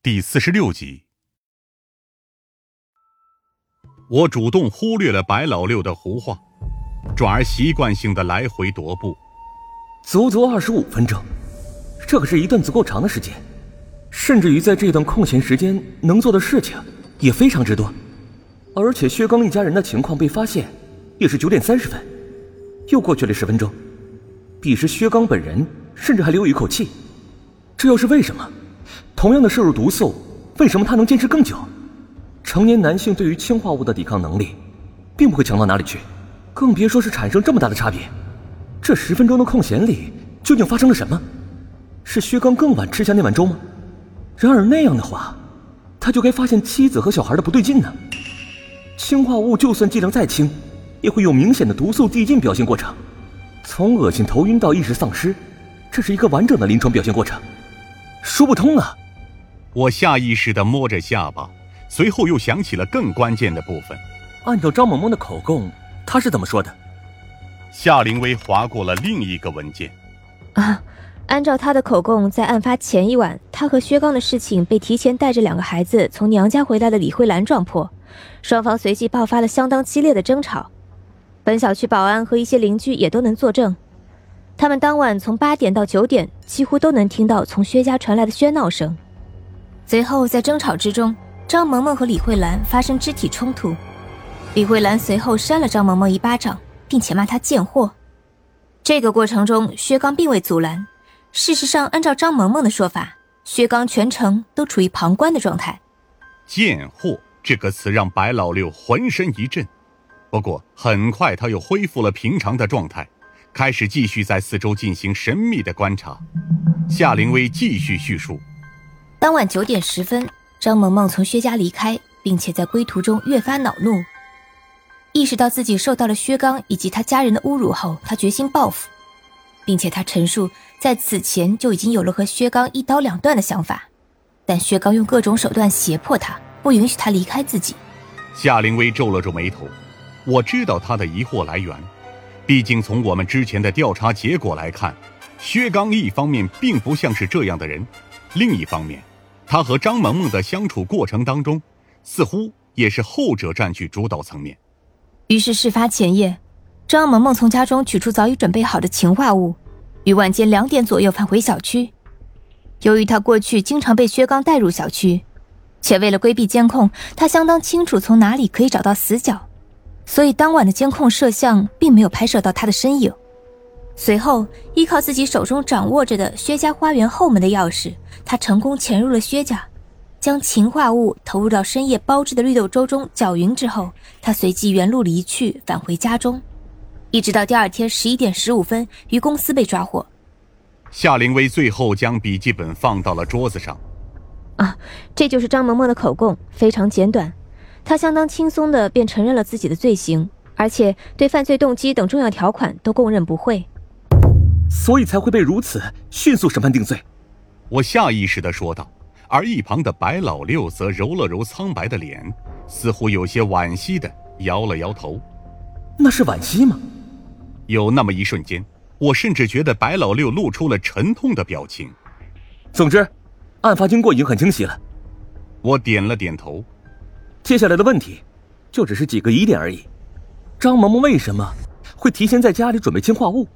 第四十六集。我主动忽略了白老六的胡话，转而习惯性的来回踱步。足足二十五分钟，这可是一段足够长的时间，甚至于在这段空闲时间能做的事情也非常之多。而且薛刚一家人的情况被发现，也是九点三十分，又过去了十分钟。彼时薛刚本人甚至还留有一口气，这又是为什么？同样的摄入毒素，为什么他能坚持更久？成年男性对于氰化物的抵抗能力，并不会强到哪里去，更别说是产生这么大的差别。这十分钟的空闲里，究竟发生了什么？是薛刚更晚吃下那碗粥吗？然而那样的话，他就该发现妻子和小孩的不对劲呢。氰化物就算剂量再轻，也会有明显的毒素递进表现过程，从恶心头晕到意识丧失，这是一个完整的临床表现过程。说不通啊！我下意识地摸着下巴，随后又想起了更关键的部分。按照张萌萌的口供，她是怎么说的？夏灵薇划过了另一个文件。啊，按照她的口供，在案发前一晚，她和薛刚的事情被提前带着两个孩子从娘家回来的李慧兰撞破，双方随即爆发了相当激烈的争吵。本小区保安和一些邻居也都能作证。他们当晚从八点到九点，几乎都能听到从薛家传来的喧闹声。随后在争吵之中，张萌萌和李慧兰发生肢体冲突，李慧兰随后扇了张萌萌一巴掌，并且骂她贱货。这个过程中，薛刚并未阻拦。事实上，按照张萌萌的说法，薛刚全程都处于旁观的状态。贱货这个词让白老六浑身一震，不过很快他又恢复了平常的状态。开始继续在四周进行神秘的观察。夏灵薇继续叙述：当晚九点十分，张萌萌从薛家离开，并且在归途中越发恼怒。意识到自己受到了薛刚以及他家人的侮辱后，他决心报复，并且他陈述在此前就已经有了和薛刚一刀两断的想法，但薛刚用各种手段胁迫他，不允许他离开自己。夏灵薇皱了皱眉头，我知道他的疑惑来源。毕竟，从我们之前的调查结果来看，薛刚一方面并不像是这样的人，另一方面，他和张萌萌的相处过程当中，似乎也是后者占据主导层面。于是，事发前夜，张萌萌从家中取出早已准备好的氰化物，于晚间两点左右返回小区。由于他过去经常被薛刚带入小区，且为了规避监控，他相当清楚从哪里可以找到死角。所以当晚的监控摄像并没有拍摄到他的身影。随后，依靠自己手中掌握着的薛家花园后门的钥匙，他成功潜入了薛家，将氰化物投入到深夜煲制的绿豆粥中搅匀之后，他随即原路离去，返回家中，一直到第二天十一点十五分于公司被抓获。夏灵薇最后将笔记本放到了桌子上。啊，这就是张萌萌的口供，非常简短。她相当轻松的便承认了自己的罪行，而且对犯罪动机等重要条款都供认不讳，所以才会被如此迅速审判定罪。我下意识的说道，而一旁的白老六则揉了揉苍白的脸，似乎有些惋惜的摇了摇头。那是惋惜吗？有那么一瞬间，我甚至觉得白老六露出了沉痛的表情。总之，案发经过已经很清晰了。我点了点头。接下来的问题，就只是几个疑点而已。张萌萌为什么会提前在家里准备氰化物？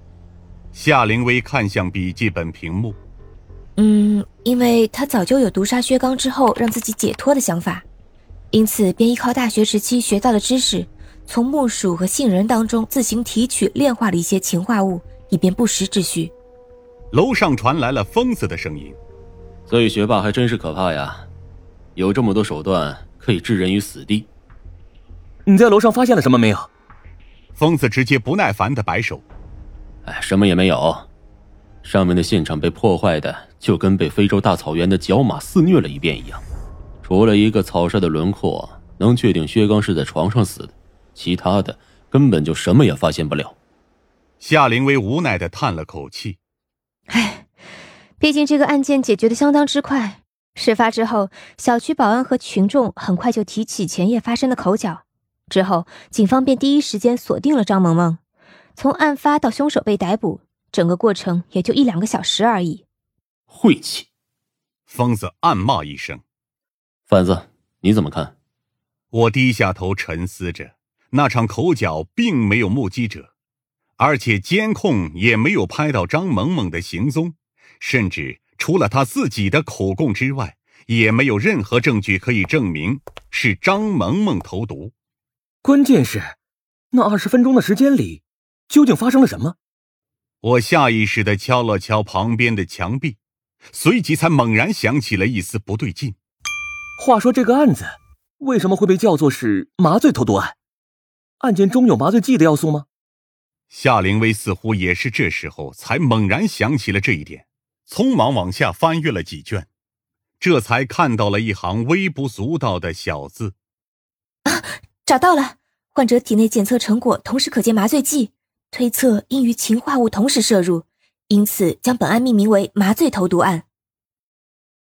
夏灵薇看向笔记本屏幕。嗯，因为他早就有毒杀薛刚之后让自己解脱的想法，因此便依靠大学时期学到的知识，从木薯和杏仁当中自行提取炼化了一些氰化物，以便不时之需。楼上传来了疯子的声音：“所以学霸还真是可怕呀，有这么多手段。”可以置人于死地。你在楼上发现了什么没有？疯子直接不耐烦的摆手。哎，什么也没有。上面的现场被破坏的就跟被非洲大草原的角马肆虐了一遍一样。除了一个草率的轮廓能确定薛刚是在床上死的，其他的根本就什么也发现不了。夏灵薇无奈的叹了口气。哎，毕竟这个案件解决的相当之快。事发之后，小区保安和群众很快就提起前夜发生的口角。之后，警方便第一时间锁定了张萌萌。从案发到凶手被逮捕，整个过程也就一两个小时而已。晦气！疯子暗骂一声，贩子，你怎么看？我低下头沉思着，那场口角并没有目击者，而且监控也没有拍到张萌萌的行踪，甚至除了他自己的口供之外，也没有任何证据可以证明是张萌萌投毒。关键是，那二十分钟的时间里，究竟发生了什么？我下意识的敲了敲旁边的墙壁，随即才猛然想起了一丝不对劲。话说这个案子。为什么会被叫做是麻醉投毒案？案件中有麻醉剂的要素吗？夏灵薇似乎也是这时候才猛然想起了这一点，匆忙往下翻阅了几卷，这才看到了一行微不足道的小字：“啊，找到了！患者体内检测成果同时可见麻醉剂，推测应与氰化物同时摄入，因此将本案命名为麻醉投毒案。”